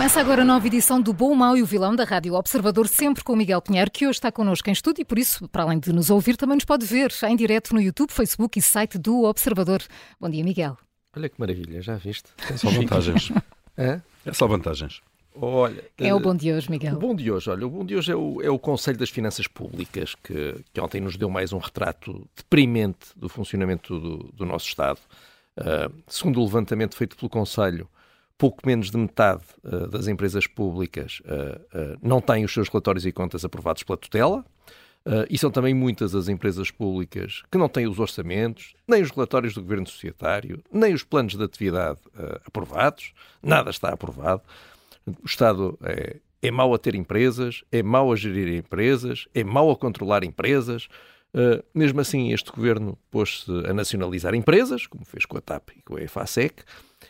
Começa agora a nova edição do Bom, o Mau e o Vilão da Rádio Observador, sempre com o Miguel Pinheiro, que hoje está connosco em estúdio e por isso, para além de nos ouvir, também nos pode ver em direto no YouTube, Facebook e site do Observador. Bom dia, Miguel. Olha que maravilha, já viste? É só vantagens. é? é só vantagens. Olha, é o bom de hoje, Miguel. O bom de hoje, olha, o bom de hoje é o, é o Conselho das Finanças Públicas, que, que, ontem nos deu mais um retrato deprimente do funcionamento do, do nosso Estado. Uh, segundo o levantamento feito pelo Conselho, pouco menos de metade uh, das empresas públicas uh, uh, não têm os seus relatórios e contas aprovados pela tutela. e são também muitas as empresas públicas que não têm os orçamentos, nem os relatórios do governo societário, nem os planos de atividade aprovados. Nada está aprovado. O Estado é, é mau a ter empresas, é mau a gerir empresas, é mau a controlar empresas. Uh, mesmo assim, este governo pôs-se a nacionalizar empresas, como fez com a TAP e com a EFASEC,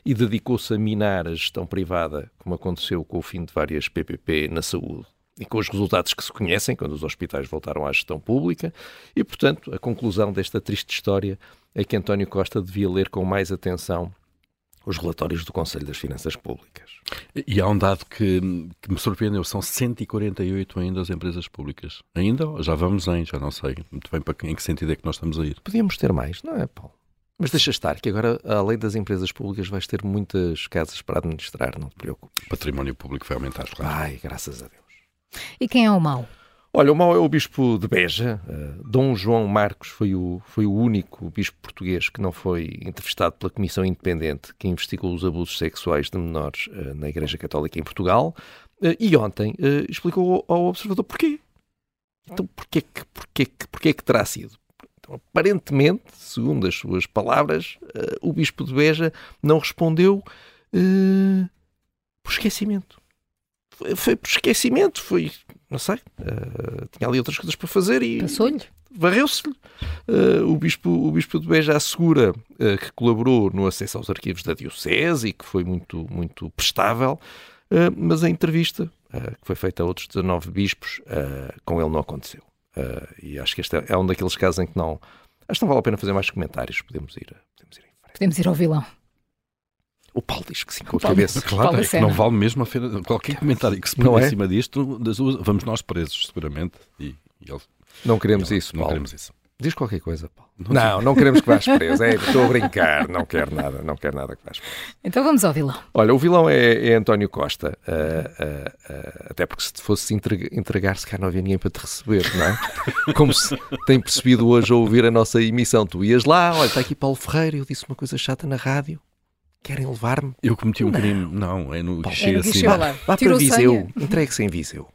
e dedicou-se a minar a gestão privada, como aconteceu com o fim de várias PPP na saúde e com os resultados que se conhecem quando os hospitais voltaram à gestão pública. E, portanto, a conclusão desta triste história é que António Costa devia ler com mais atenção os relatórios do Conselho das Finanças Públicas. E há um dado que, que, me surpreendeu, são 148 ainda as empresas públicas. Ainda? Já vamos em, já não sei muito bem para em que sentido é que nós estamos a ir. Podíamos ter mais, não é, Paulo? Mas deixa estar, que agora, além das empresas públicas, vais ter muitas casas para administrar, não te preocupes. O património público vai aumentar, claro. Ai, graças a Deus. E quem é o mau? Olha, o mau é o bispo de Beja. Uh, Dom João Marcos foi o, foi o único bispo português que não foi entrevistado pela Comissão Independente que investigou os abusos sexuais de menores uh, na Igreja Católica em Portugal. Uh, e ontem explicou ao, ao observador porquê. Então, porquê que, porquê, que, porquê que terá sido? aparentemente, segundo as suas palavras, o Bispo de Beja não respondeu por esquecimento. Foi, por esquecimento, foi, não sei, uh, tinha ali outras coisas para fazer e. Passou-lhe? Varreu-se-lhe. o, bispo, o Bispo de Beja assegura que colaborou no acesso aos arquivos da Diocese e que foi muito, muito prestável, mas a entrevista, que foi feita a outros 19 bispos, com ele não aconteceu. Uh, e acho que este é, é, um daqueles casos em que não. Acho que não vale a pena fazer mais comentários. Podemos ir, podemos ir em frente. Podemos ir ao vilão. O Paulo diz que sim, com a cabeça. Claro, é que não vale mesmo qualquer comentário que se põe é? em cima disto, vamos nós presos, seguramente. E, e ele... Não queremos ele, isso, Não queremos isso. Diz qualquer coisa, Paulo. Não, não, não queremos que vás preso. É, estou a brincar. Não quero nada. Não quero nada que vás preso. Então vamos ao vilão. Olha, o vilão é, é António Costa. Uh, uh, uh, até porque se fosse entregar-se cá não havia ninguém para te receber, não é? Como se tem percebido hoje a ouvir a nossa emissão. Tu ias lá, olha, está aqui Paulo Ferreira, eu disse uma coisa chata na rádio. Querem levar-me? Eu cometi um não. crime. Não, é no guichê assim. Vá, vá para Viseu. Entregue-se em Viseu.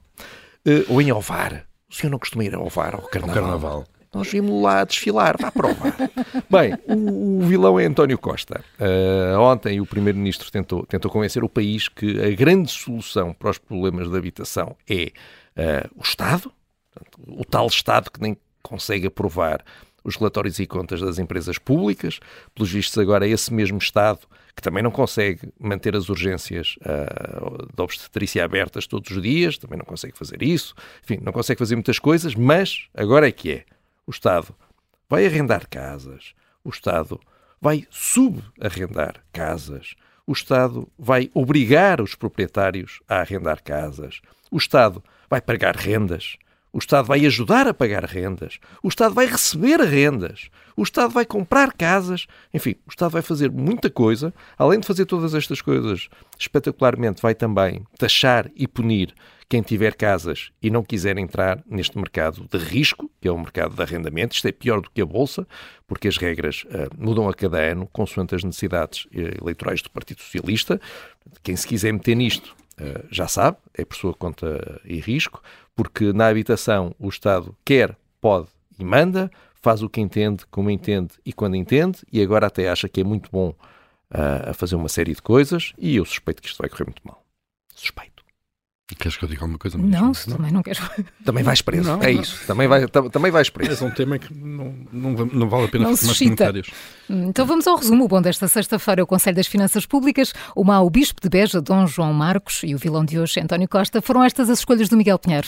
ou em Ovar. O senhor não costuma ir a Ovar ao Carnaval? Ao carnaval. Nós vimos lá desfilar, vá provar. Bem, o, o, vilão é António Costa. Uh, ontem o Primeiro-Ministro tentou, tentou convencer o país que a grande solução para os problemas da habitação é uh, o Estado, o tal Estado que nem consegue aprovar os relatórios e contas das empresas públicas. Pelos vistos, agora é esse mesmo Estado que também não consegue manter as urgências uh, da obstetrícia abertas todos os dias, também não consegue fazer isso, enfim, não consegue fazer muitas coisas, mas agora é que é. O Estado vai arrendar casas, o Estado vai subarrendar casas, o Estado vai obrigar os proprietários a arrendar casas, o Estado vai pagar rendas, o Estado vai ajudar a pagar rendas, o Estado vai receber rendas, o Estado vai comprar casas, enfim, o Estado vai fazer muita coisa. Além de fazer todas estas coisas, espetacularmente, vai também taxar e punir quem tiver casas e não quiser entrar neste mercado de risco, que é o mercado de arrendamento, isto é pior do que a Bolsa, porque as regras uh, mudam a cada ano, consoante as necessidades uh, eleitorais do Partido Socialista. Quem se quiser meter nisto já sabe, é por sua conta e risco, porque na habitação o Estado quer, pode e manda, faz o que entende, como entende e quando entende, e agora até acha que é muito bom uh, a fazer uma série de coisas, e eu suspeito que isto vai correr muito mal. Suspeito. Queres que eu diga alguma coisa? Não, se também não queres. Também vais preso, não, é não. isso. Também, vai, também vais preso. É um tema que não, não, não vale a pena fazer mais comentários. Então vamos ao resumo. O bom desta sexta-feira é o Conselho das Finanças Públicas, o mau Bispo de Beja, Dom João Marcos e o vilão de hoje, António Costa. Foram estas as escolhas do Miguel Pinheiro.